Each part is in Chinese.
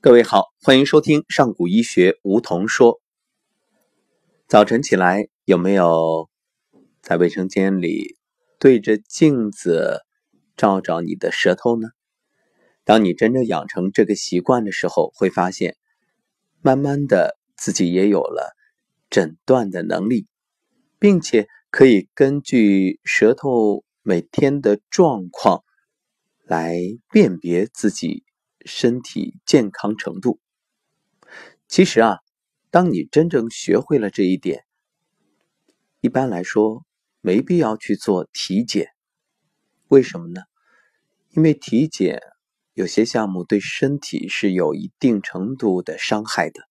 各位好，欢迎收听上古医学梧桐说。早晨起来有没有在卫生间里对着镜子照照你的舌头呢？当你真正养成这个习惯的时候，会发现，慢慢的自己也有了诊断的能力，并且可以根据舌头每天的状况来辨别自己。身体健康程度，其实啊，当你真正学会了这一点，一般来说没必要去做体检。为什么呢？因为体检有些项目对身体是有一定程度的伤害的，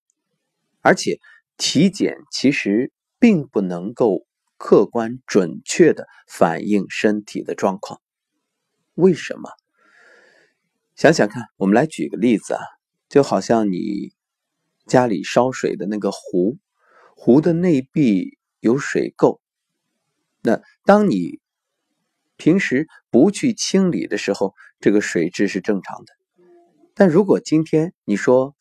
而且体检其实并不能够客观准确的反映身体的状况。为什么？想想看，我们来举个例子啊，就好像你家里烧水的那个壶，壶的内壁有水垢，那当你平时不去清理的时候，这个水质是正常的。但如果今天你说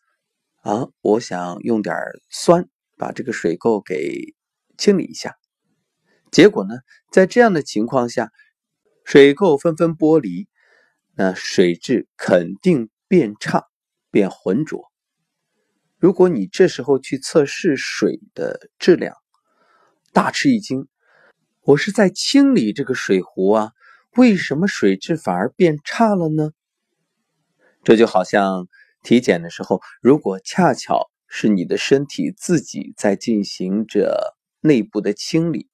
啊，我想用点酸把这个水垢给清理一下，结果呢，在这样的情况下，水垢纷纷剥离。那水质肯定变差、变浑浊。如果你这时候去测试水的质量，大吃一惊。我是在清理这个水壶啊，为什么水质反而变差了呢？这就好像体检的时候，如果恰巧是你的身体自己在进行着内部的清理，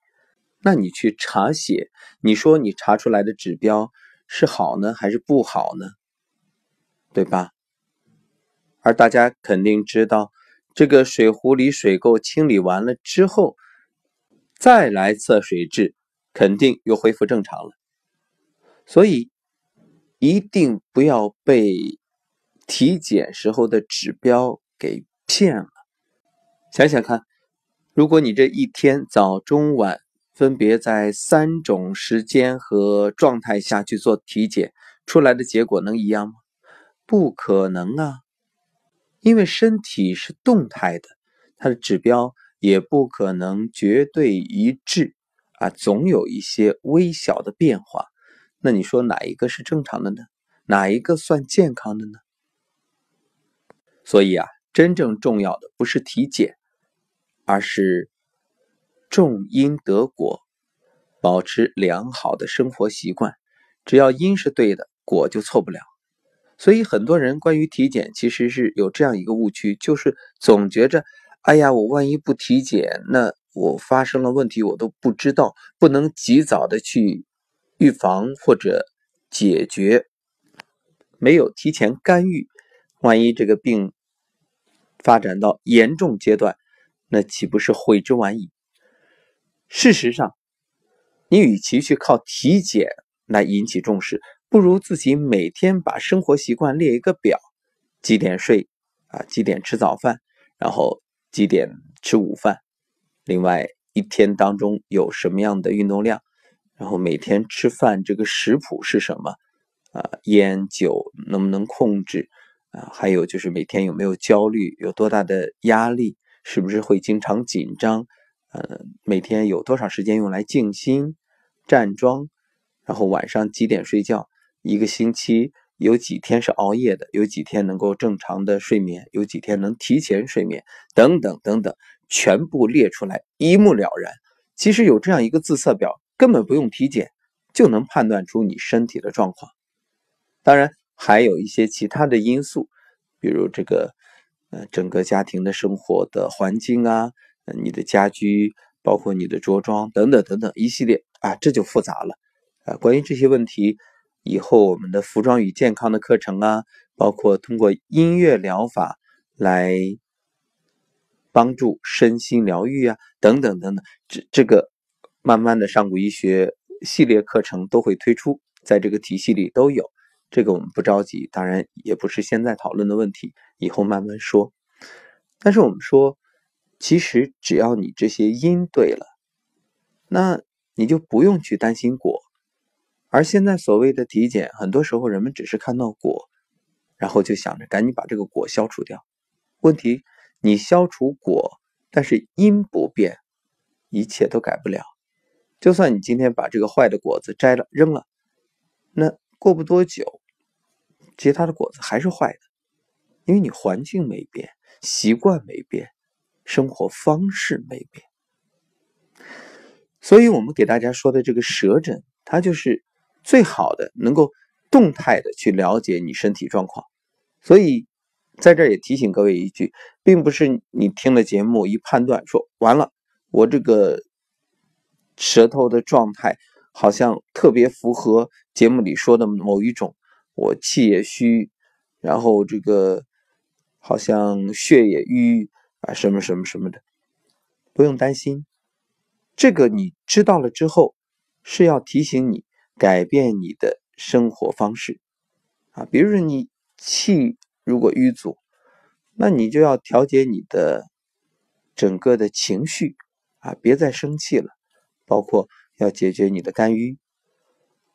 那你去查血，你说你查出来的指标。是好呢还是不好呢？对吧？而大家肯定知道，这个水壶里水垢清理完了之后，再来测水质，肯定又恢复正常了。所以一定不要被体检时候的指标给骗了。想想看，如果你这一天早中晚。分别在三种时间和状态下去做体检，出来的结果能一样吗？不可能啊！因为身体是动态的，它的指标也不可能绝对一致啊，总有一些微小的变化。那你说哪一个是正常的呢？哪一个算健康的呢？所以啊，真正重要的不是体检，而是。种因得果，保持良好的生活习惯，只要因是对的，果就错不了。所以很多人关于体检其实是有这样一个误区，就是总觉着，哎呀，我万一不体检，那我发生了问题我都不知道，不能及早的去预防或者解决，没有提前干预，万一这个病发展到严重阶段，那岂不是悔之晚矣？事实上，你与其去靠体检来引起重视，不如自己每天把生活习惯列一个表：几点睡啊？几点吃早饭？然后几点吃午饭？另外一天当中有什么样的运动量？然后每天吃饭这个食谱是什么？啊，烟酒能不能控制？啊，还有就是每天有没有焦虑？有多大的压力？是不是会经常紧张？呃，每天有多少时间用来静心、站桩，然后晚上几点睡觉？一个星期有几天是熬夜的？有几天能够正常的睡眠？有几天能提前睡眠？等等等等，全部列出来，一目了然。其实有这样一个自测表，根本不用体检就能判断出你身体的状况。当然，还有一些其他的因素，比如这个呃，整个家庭的生活的环境啊。你的家居，包括你的着装等等等等一系列啊，这就复杂了。啊，关于这些问题，以后我们的服装与健康的课程啊，包括通过音乐疗法来帮助身心疗愈啊，等等等等，这这个慢慢的上古医学系列课程都会推出，在这个体系里都有。这个我们不着急，当然也不是现在讨论的问题，以后慢慢说。但是我们说。其实只要你这些因对了，那你就不用去担心果。而现在所谓的体检，很多时候人们只是看到果，然后就想着赶紧把这个果消除掉。问题，你消除果，但是因不变，一切都改不了。就算你今天把这个坏的果子摘了扔了，那过不多久，其他的果子还是坏的，因为你环境没变，习惯没变，生活方式没变。所以我们给大家说的这个舌诊，它就是最好的能够动态的去了解你身体状况。所以在这儿也提醒各位一句，并不是你听了节目一判断说完了，我这个舌头的状态好像特别符合节目里说的某一种，我气也虚，然后这个好像血也瘀啊，什么什么什么的，不用担心。这个你知道了之后，是要提醒你改变你的生活方式啊。比如说你气如果瘀阻，那你就要调节你的整个的情绪啊，别再生气了。包括要解决你的肝郁，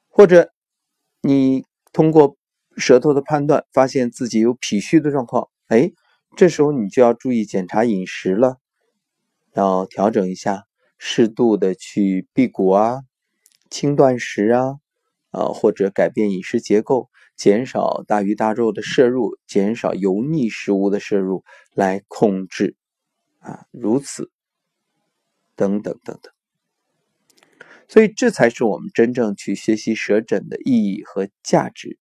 或者你通过舌头的判断发现自己有脾虚的状况，哎，这时候你就要注意检查饮食了，要调整一下。适度的去辟谷啊，轻断食啊，啊或者改变饮食结构，减少大鱼大肉的摄入，减少油腻食物的摄入，来控制啊，如此等等等等。所以这才是我们真正去学习舌诊的意义和价值，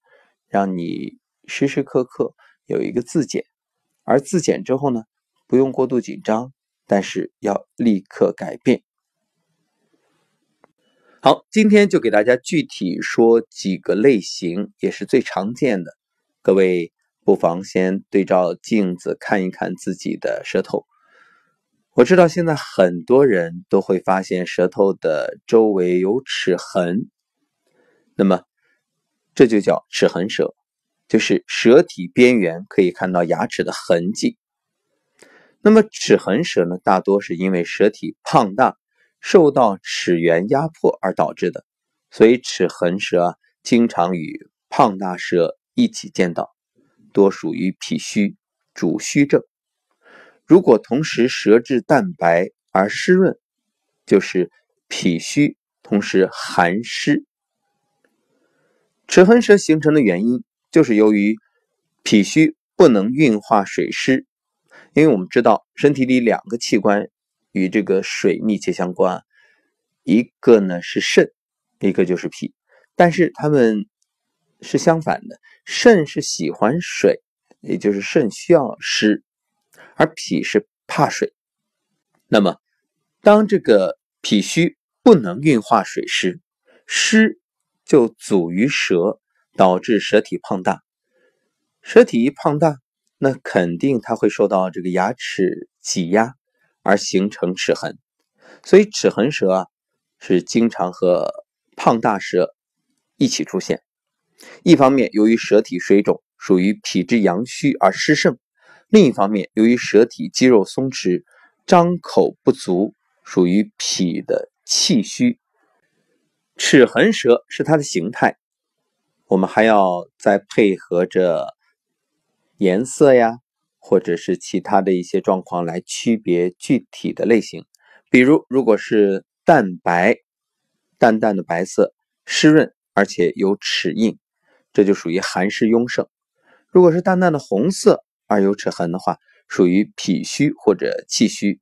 让你时时刻刻有一个自检，而自检之后呢，不用过度紧张，但是要立刻改变。好，今天就给大家具体说几个类型，也是最常见的。各位不妨先对照镜子看一看自己的舌头。我知道现在很多人都会发现舌头的周围有齿痕，那么这就叫齿痕舌，就是舌体边缘可以看到牙齿的痕迹。那么齿痕舌呢，大多是因为舌体胖大。受到齿缘压迫而导致的，所以齿痕舌啊，经常与胖大舌一起见到，多属于脾虚主虚症。如果同时舌质淡白而湿润，就是脾虚同时寒湿。齿痕舌形成的原因，就是由于脾虚不能运化水湿，因为我们知道身体里两个器官。与这个水密切相关，一个呢是肾，一个就是脾，但是它们是相反的，肾是喜欢水，也就是肾需要湿，而脾是怕水。那么，当这个脾虚不能运化水湿，湿就阻于舌，导致舌体胖大。舌体一胖大，那肯定它会受到这个牙齿挤压。而形成齿痕，所以齿痕舌啊是经常和胖大舌一起出现。一方面，由于舌体水肿，属于脾之阳虚而湿盛；另一方面，由于舌体肌肉松弛，张口不足，属于脾的气虚。齿痕舌是它的形态，我们还要再配合着颜色呀。或者是其他的一些状况来区别具体的类型，比如如果是淡白、淡淡的白色、湿润而且有齿印，这就属于寒湿壅盛；如果是淡淡的红色而有齿痕的话，属于脾虚或者气虚。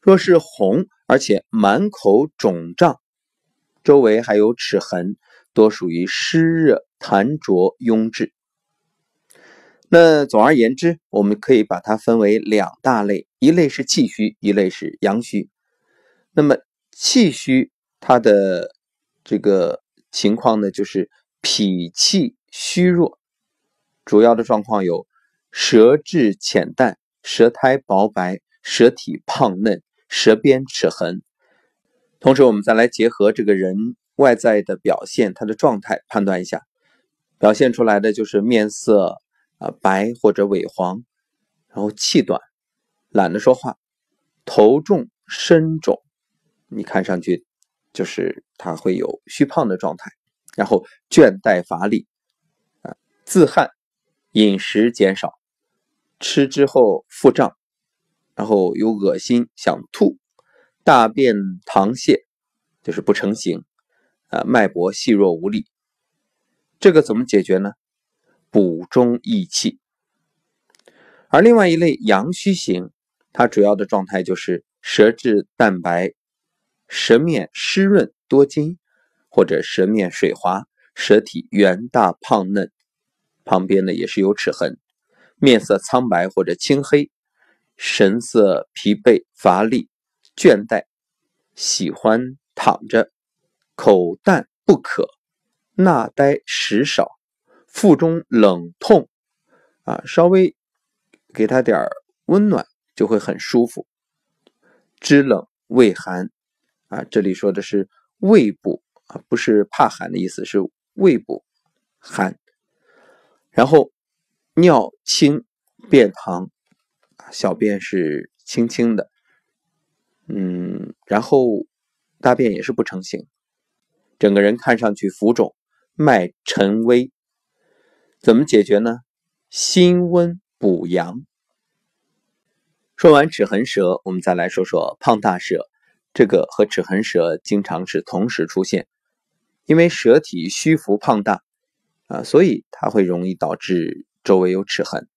若是红而且满口肿胀，周围还有齿痕，多属于湿热痰浊壅滞。那总而言之，我们可以把它分为两大类，一类是气虚，一类是阳虚。那么气虚它的这个情况呢，就是脾气虚弱，主要的状况有舌质浅淡、舌苔薄白、舌体胖嫩、舌边齿痕。同时，我们再来结合这个人外在的表现，他的状态判断一下，表现出来的就是面色。啊，白或者萎黄，然后气短，懒得说话，头重身肿，你看上去就是他会有虚胖的状态，然后倦怠乏力，啊，自汗，饮食减少，吃之后腹胀，然后有恶心想吐，大便溏泻，就是不成形，啊，脉搏细弱无力。这个怎么解决呢？补中益气。而另外一类阳虚型，它主要的状态就是舌质淡白，舌面湿润多津，或者舌面水滑，舌体圆大胖嫩，旁边呢也是有齿痕，面色苍白或者青黑，神色疲惫乏力倦怠，喜欢躺着，口淡不渴。纳呆食少，腹中冷痛，啊，稍微给他点温暖就会很舒服。肢冷胃寒，啊，这里说的是胃部啊，不是怕寒的意思，是胃部寒。然后尿清便溏，小便是清清的，嗯，然后大便也是不成形，整个人看上去浮肿。脉沉微，怎么解决呢？辛温补阳。说完齿痕舌，我们再来说说胖大舌。这个和齿痕舌经常是同时出现，因为舌体虚浮胖大啊，所以它会容易导致周围有齿痕。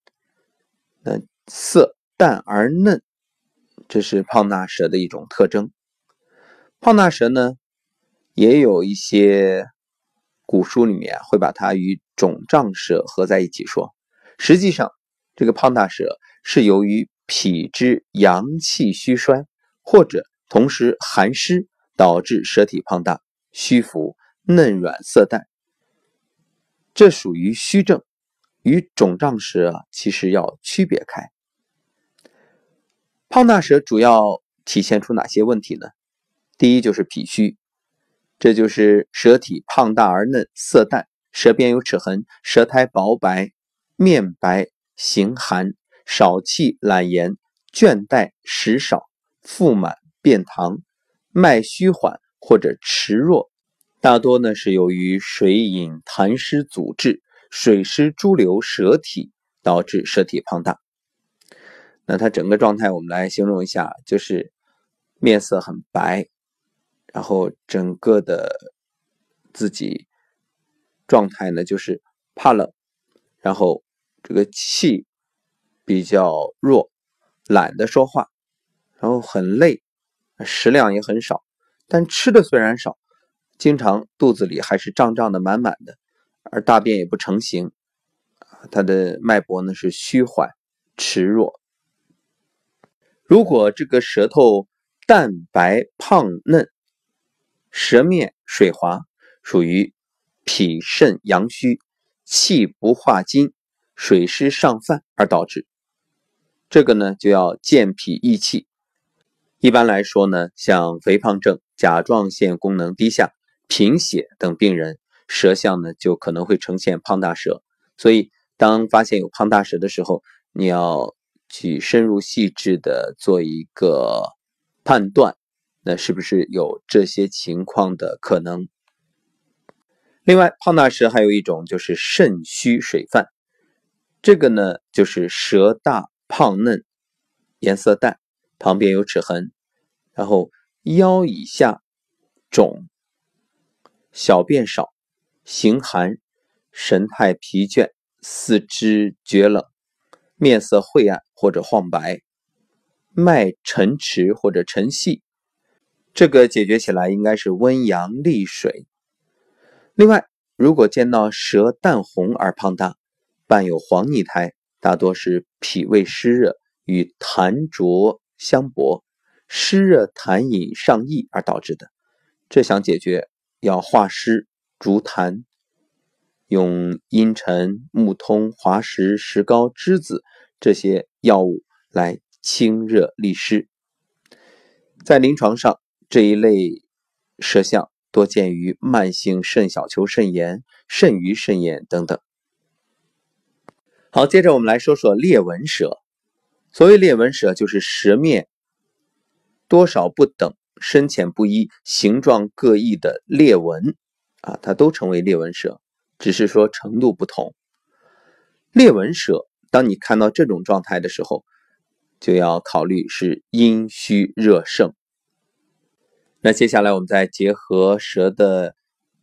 那色淡而嫩，这是胖大舌的一种特征。胖大舌呢，也有一些。古书里面会把它与肿胀舌合在一起说，实际上这个胖大舌是由于脾之阳气虚衰，或者同时寒湿导致舌体胖大、虚浮、嫩软色淡，这属于虚症，与肿胀舌其实要区别开。胖大舌主要体现出哪些问题呢？第一就是脾虚。这就是舌体胖大而嫩，色淡，舌边有齿痕，舌苔薄白，面白，形寒，少气懒言，倦怠，食少，腹满，便溏，脉虚缓或者迟弱，大多呢是由于水饮痰湿阻滞，水湿诸流舌体，导致舌体胖大。那它整个状态，我们来形容一下，就是面色很白。然后整个的自己状态呢，就是怕冷，然后这个气比较弱，懒得说话，然后很累，食量也很少，但吃的虽然少，经常肚子里还是胀胀的、满满的，而大便也不成形，他的脉搏呢是虚缓、迟弱。如果这个舌头淡白胖嫩，舌面水滑，属于脾肾阳虚，气不化津，水湿上泛而导致。这个呢，就要健脾益气。一般来说呢，像肥胖症、甲状腺功能低下、贫血等病人，舌象呢就可能会呈现胖大舌。所以，当发现有胖大舌的时候，你要去深入细致的做一个判断。那是不是有这些情况的可能？另外，胖大舌还有一种就是肾虚水泛，这个呢就是舌大胖嫩，颜色淡，旁边有齿痕，然后腰以下肿，小便少，形寒，神态疲倦，四肢厥冷，面色晦暗或者晃白，脉沉迟或者沉细。这个解决起来应该是温阳利水。另外，如果见到舌淡红而胖大，伴有黄腻苔，大多是脾胃湿热与痰浊相搏，湿热痰饮上溢而导致的。这想解决，要化湿逐痰，用茵陈、木通、滑石、石膏、栀子这些药物来清热利湿。在临床上。这一类舌象多见于慢性肾小球肾炎、肾盂肾炎等等。好，接着我们来说说裂纹舌。所谓裂纹舌，就是舌面多少不等、深浅不一、形状各异的裂纹啊，它都称为裂纹舌，只是说程度不同。裂纹舌，当你看到这种状态的时候，就要考虑是阴虚热盛。那接下来我们再结合舌的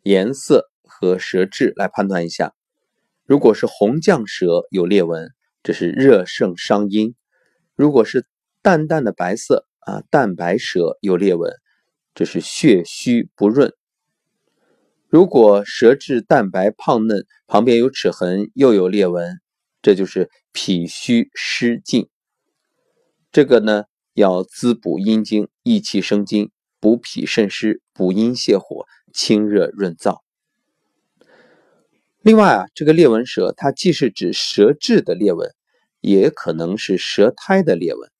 颜色和舌质来判断一下，如果是红绛舌有裂纹，这是热盛伤阴；如果是淡淡的白色啊，淡白舌有裂纹，这是血虚不润。如果舌质淡白胖嫩，旁边有齿痕又有裂纹，这就是脾虚湿尽。这个呢，要滋补阴经，益气生津，补脾渗湿，补阴泻火，清热润燥。另外啊，这个裂纹舌，它既是指舌质的裂纹，也可能是舌苔的裂纹。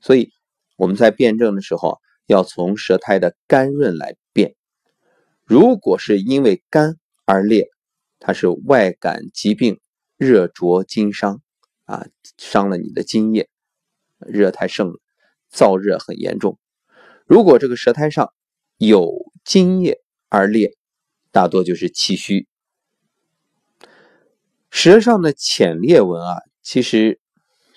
所以我们在辨证的时候，要从舌苔的干润来辨。如果是因为干而裂，它是外感疾病，热灼津伤啊，伤了你的津液，热太盛了，燥热很严重。如果这个舌苔上有津液而裂，大多就是气虚。舌上的浅裂纹啊，其实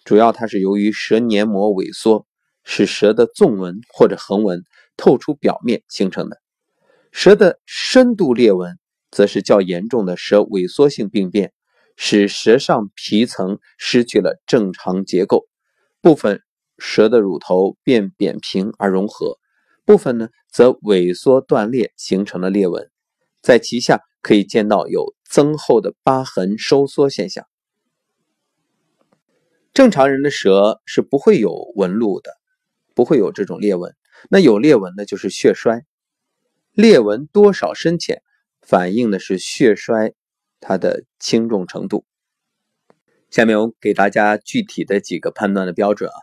主要它是由于舌黏膜萎缩，使舌的纵纹或者横纹透出表面形成的。舌的深度裂纹，则是较严重的舌萎缩性病变，使舌上皮层失去了正常结构，部分舌的乳头变扁平而融合，部分呢则萎缩断裂形成了裂纹，在其下可以见到有增厚的疤痕收缩现象。正常人的舌是不会有纹路的，不会有这种裂纹，那有裂纹的就是血衰。裂纹多少深浅，反映的是血衰它的轻重程度。下面我给大家具体的几个判断的标准啊。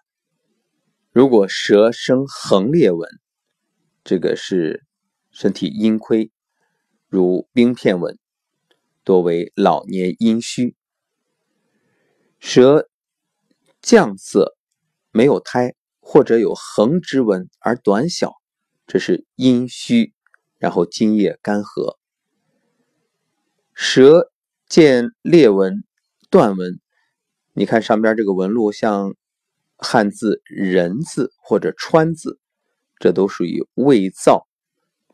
如果舌生横裂纹，这个是身体阴亏，如冰片纹，多为老年阴虚。舌绛色，没有苔，或者有横直纹而短小，这是阴虚。然后津液干涸，舌见裂纹、断纹，你看上边这个纹路像汉字“人”字或者“川”字，这都属于胃燥、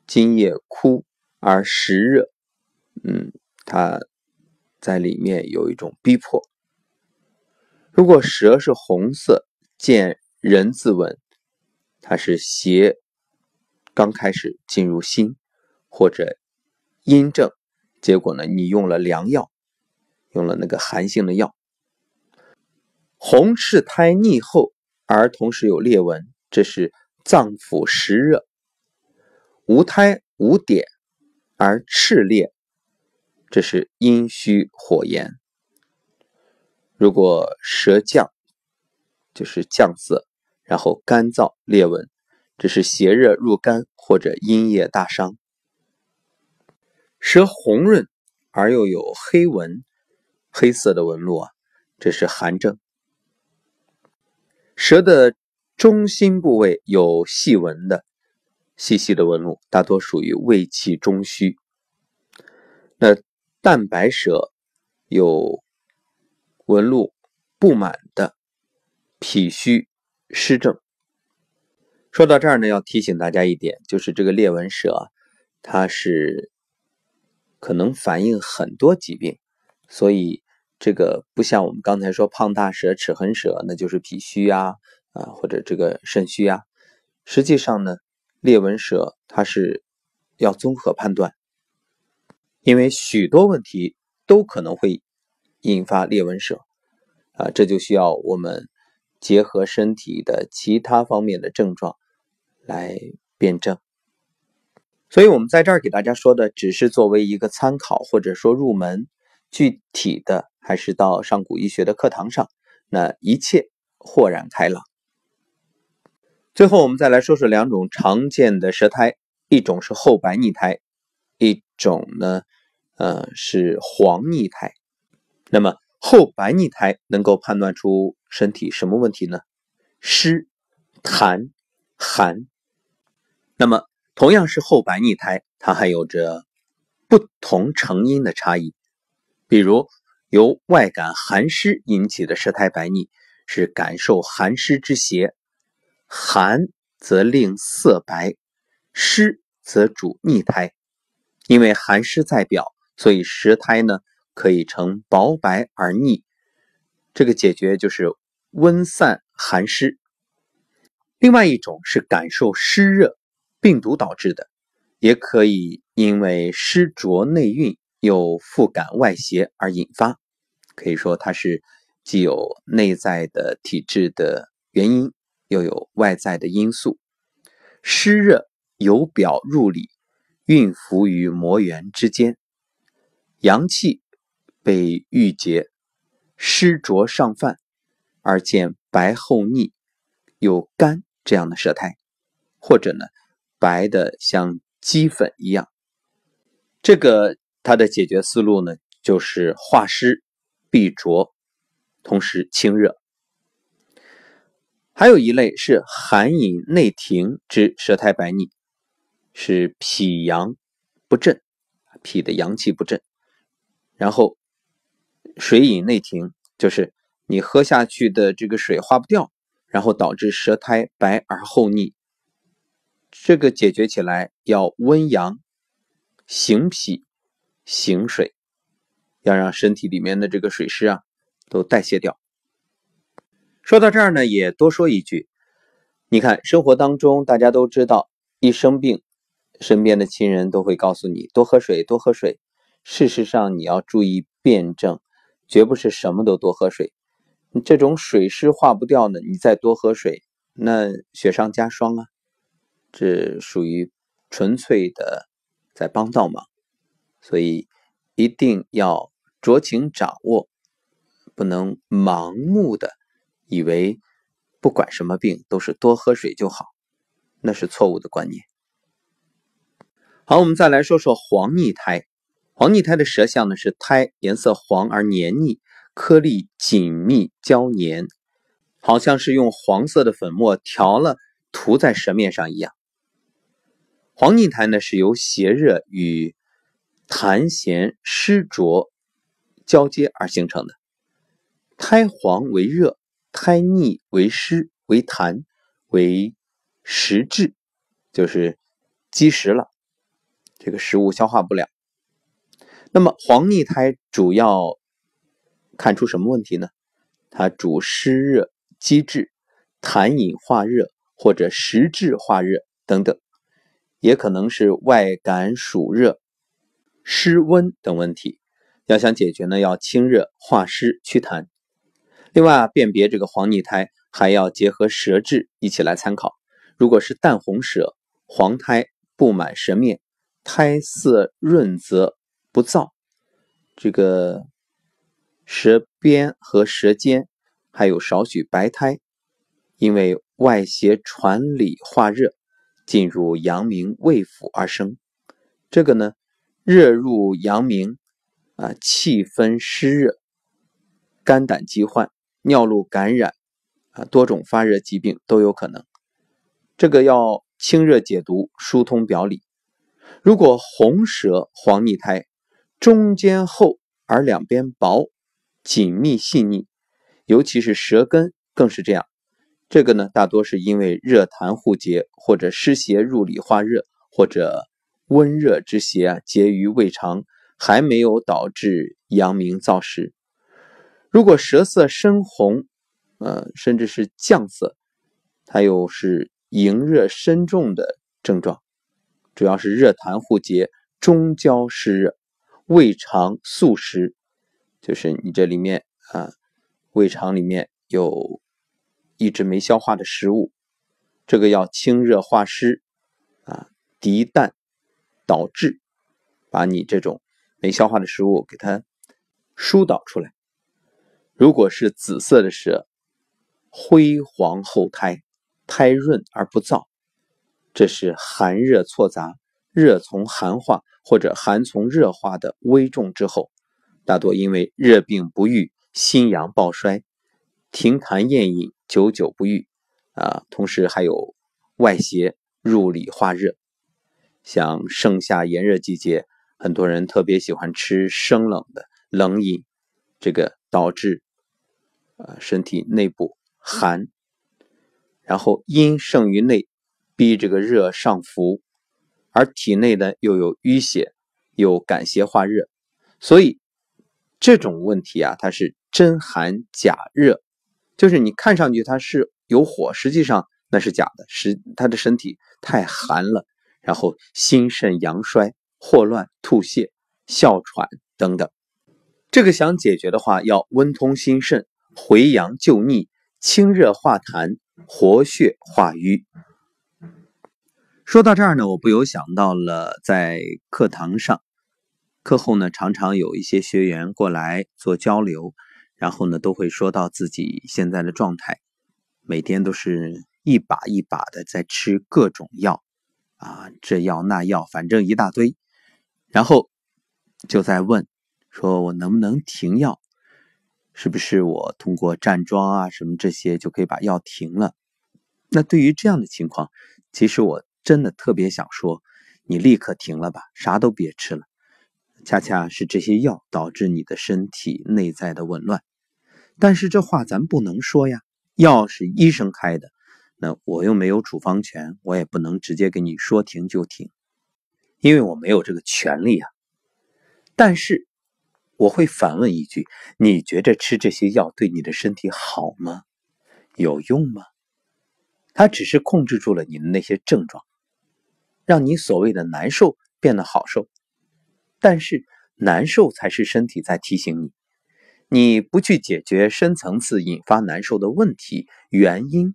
津液枯而食热。嗯，它在里面有一种逼迫。如果舌是红色，见“人”字纹，它是邪。刚开始进入心或者阴症，结果呢，你用了凉药，用了那个寒性的药。红赤苔腻厚而同时有裂纹，这是脏腑实热；无苔无点而赤裂，这是阴虚火炎。如果舌绛，就是绛色，然后干燥裂纹。这是邪热入肝或者阴液大伤，舌红润而又有黑纹、黑色的纹路啊，这是寒症。舌的中心部位有细纹的、细细的纹路，大多属于胃气中虚。那淡白舌有纹路不满的脾虚湿症。说到这儿呢，要提醒大家一点，就是这个裂纹舌，它是可能反映很多疾病，所以这个不像我们刚才说胖大舌、齿痕舌，那就是脾虚啊啊或者这个肾虚啊。实际上呢，裂纹舌它是要综合判断，因为许多问题都可能会引发裂纹舌啊，这就需要我们结合身体的其他方面的症状。来辩证，所以我们在这儿给大家说的只是作为一个参考，或者说入门，具体的还是到上古医学的课堂上，那一切豁然开朗。最后，我们再来说说两种常见的舌苔，一种是厚白腻苔，一种呢，呃，是黄腻苔。那么厚白腻苔能够判断出身体什么问题呢？湿、痰、寒。那么，同样是厚白腻苔，它还有着不同成因的差异。比如，由外感寒湿引起的舌苔白腻，是感受寒湿之邪。寒则令色白，湿则主逆苔。因为寒湿在表，所以舌苔呢可以呈薄白而腻。这个解决就是温散寒湿。另外一种是感受湿热，病毒导致的，也可以因为湿浊内蕴又复感外邪而引发。可以说它是既有内在的体质的原因，又有外在的因素。湿热由表入里，蕴伏于膜原之间，阳气被郁结，湿浊上泛，而见白厚腻，有干这样的舌苔，或者呢白的像鸡粉一样。这个它的解决思路呢，就是化湿。避浊，同时清热。还有一类是寒饮内停之舌苔白腻，是脾阳不振，脾的阳气不振，然后水饮内停，就是你喝下去的这个水化不掉，然后导致舌苔白而厚腻。这个解决起来要温阳、行脾、行水。要让身体里面的这个水湿啊都代谢掉。说到这儿呢，也多说一句，你看生活当中大家都知道，一生病，身边的亲人都会告诉你多喝水，多喝水。事实上，你要注意辩证，绝不是什么都多喝水。这种水湿化不掉呢，你再多喝水，那雪上加霜啊，这属于纯粹的在帮倒忙。所以一定要。酌情掌握，不能盲目的以为不管什么病都是多喝水就好，那是错误的观念。好，我们再来说说黄腻苔。黄腻苔的舌象呢是苔颜色黄而黏腻，颗粒紧密胶黏，好像是用黄色的粉末调了涂在舌面上一样。黄腻苔呢是由邪热与痰涎湿浊。交接而形成的，苔黄为热，胎腻为湿为痰为食滞，就是积食了，这个食物消化不了。那么黄腻苔主要看出什么问题呢？它主湿热积滞、痰饮化热或者食滞化热等等，也可能是外感暑热、湿温等问题。要想解决呢，要清热化湿祛痰。另外啊，辨别这个黄腻苔还要结合舌质一起来参考。如果是淡红舌、黄苔布满舌面，苔色润泽不燥，这个舌边和舌尖还有少许白苔，因为外邪传里化热，进入阳明胃腑而生。这个呢，热入阳明。啊，气分湿热，肝胆疾患、尿路感染啊，多种发热疾病都有可能。这个要清热解毒、疏通表里。如果红舌黄腻苔，中间厚而两边薄，紧密细腻，尤其是舌根更是这样。这个呢，大多是因为热痰互结，或者湿邪入里化热，或者温热之邪啊结于胃肠。还没有导致阳明燥湿。如果舌色深红，呃，甚至是绛色，它又是营热深重的症状，主要是热痰互结，中焦湿热，胃肠宿食，就是你这里面啊，胃肠里面有一直没消化的食物，这个要清热化湿啊，涤淡导滞，把你这种。没消化的食物给它疏导出来。如果是紫色的舌，灰黄厚苔，苔润而不燥，这是寒热错杂，热从寒化或者寒从热化的危重之后，大多因为热病不愈，心阳暴衰，停痰厌饮，久久不愈啊。同时还有外邪入里化热，像盛夏炎热季节。很多人特别喜欢吃生冷的冷饮，这个导致呃身体内部寒，然后阴盛于内，逼这个热上浮，而体内呢又有淤血，有感邪化热，所以这种问题啊，它是真寒假热，就是你看上去它是有火，实际上那是假的，实他的身体太寒了，然后心肾阳衰。霍乱、吐泻、哮喘等等，这个想解决的话，要温通心肾、回阳救逆、清热化痰、活血化瘀。说到这儿呢，我不由想到了在课堂上，课后呢，常常有一些学员过来做交流，然后呢，都会说到自己现在的状态，每天都是一把一把的在吃各种药，啊，这药那药，反正一大堆。然后就在问，说我能不能停药？是不是我通过站桩啊什么这些就可以把药停了？那对于这样的情况，其实我真的特别想说，你立刻停了吧，啥都别吃了。恰恰是这些药导致你的身体内在的紊乱。但是这话咱不能说呀，药是医生开的，那我又没有处方权，我也不能直接给你说停就停。因为我没有这个权利啊，但是我会反问一句：你觉着吃这些药对你的身体好吗？有用吗？它只是控制住了你的那些症状，让你所谓的难受变得好受，但是难受才是身体在提醒你，你不去解决深层次引发难受的问题原因，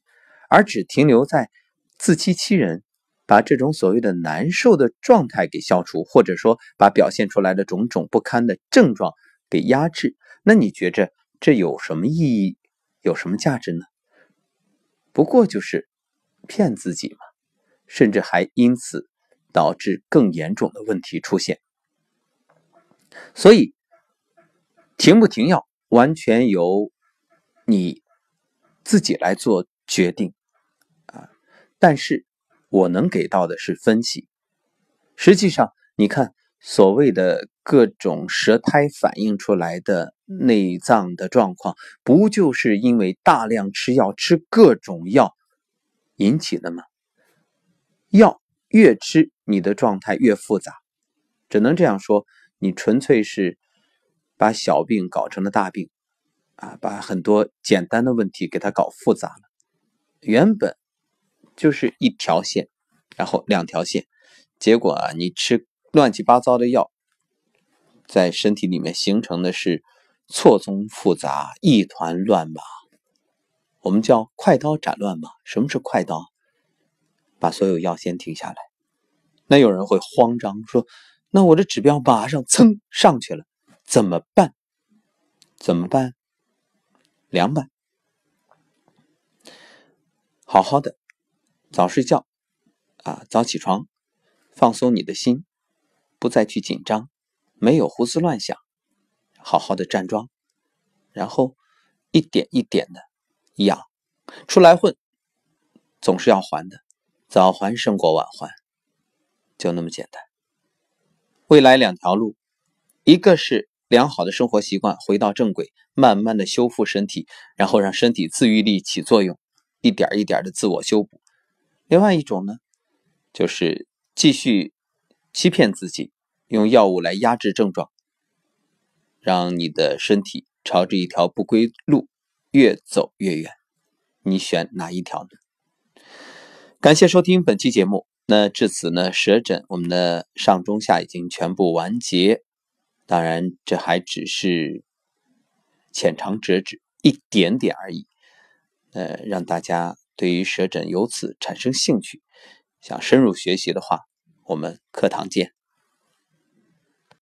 而只停留在自欺欺人。把这种所谓的难受的状态给消除，或者说把表现出来的种种不堪的症状给压制，那你觉着这有什么意义，有什么价值呢？不过就是骗自己嘛，甚至还因此导致更严重的问题出现。所以停不停药，完全由你自己来做决定啊，但是。我能给到的是分析。实际上，你看所谓的各种舌苔反映出来的内脏的状况，不就是因为大量吃药、吃各种药引起的吗？药越吃，你的状态越复杂。只能这样说，你纯粹是把小病搞成了大病，啊，把很多简单的问题给它搞复杂了。原本。就是一条线，然后两条线，结果啊，你吃乱七八糟的药，在身体里面形成的是错综复杂、一团乱麻。我们叫快刀斩乱麻。什么是快刀？把所有药先停下来。那有人会慌张说：“那我的指标马上噌上去了，怎么办？怎么办？凉拌，好好的。”早睡觉，啊，早起床，放松你的心，不再去紧张，没有胡思乱想，好好的站桩，然后一点一点的养出来混，总是要还的，早还胜过晚还，就那么简单。未来两条路，一个是良好的生活习惯，回到正轨，慢慢的修复身体，然后让身体自愈力起作用，一点一点的自我修补。另外一种呢，就是继续欺骗自己，用药物来压制症状，让你的身体朝着一条不归路越走越远。你选哪一条呢？感谢收听本期节目。那至此呢，舌诊我们的上中下已经全部完结。当然，这还只是浅尝辄止，一点点而已。呃，让大家。对于舌诊由此产生兴趣，想深入学习的话，我们课堂见。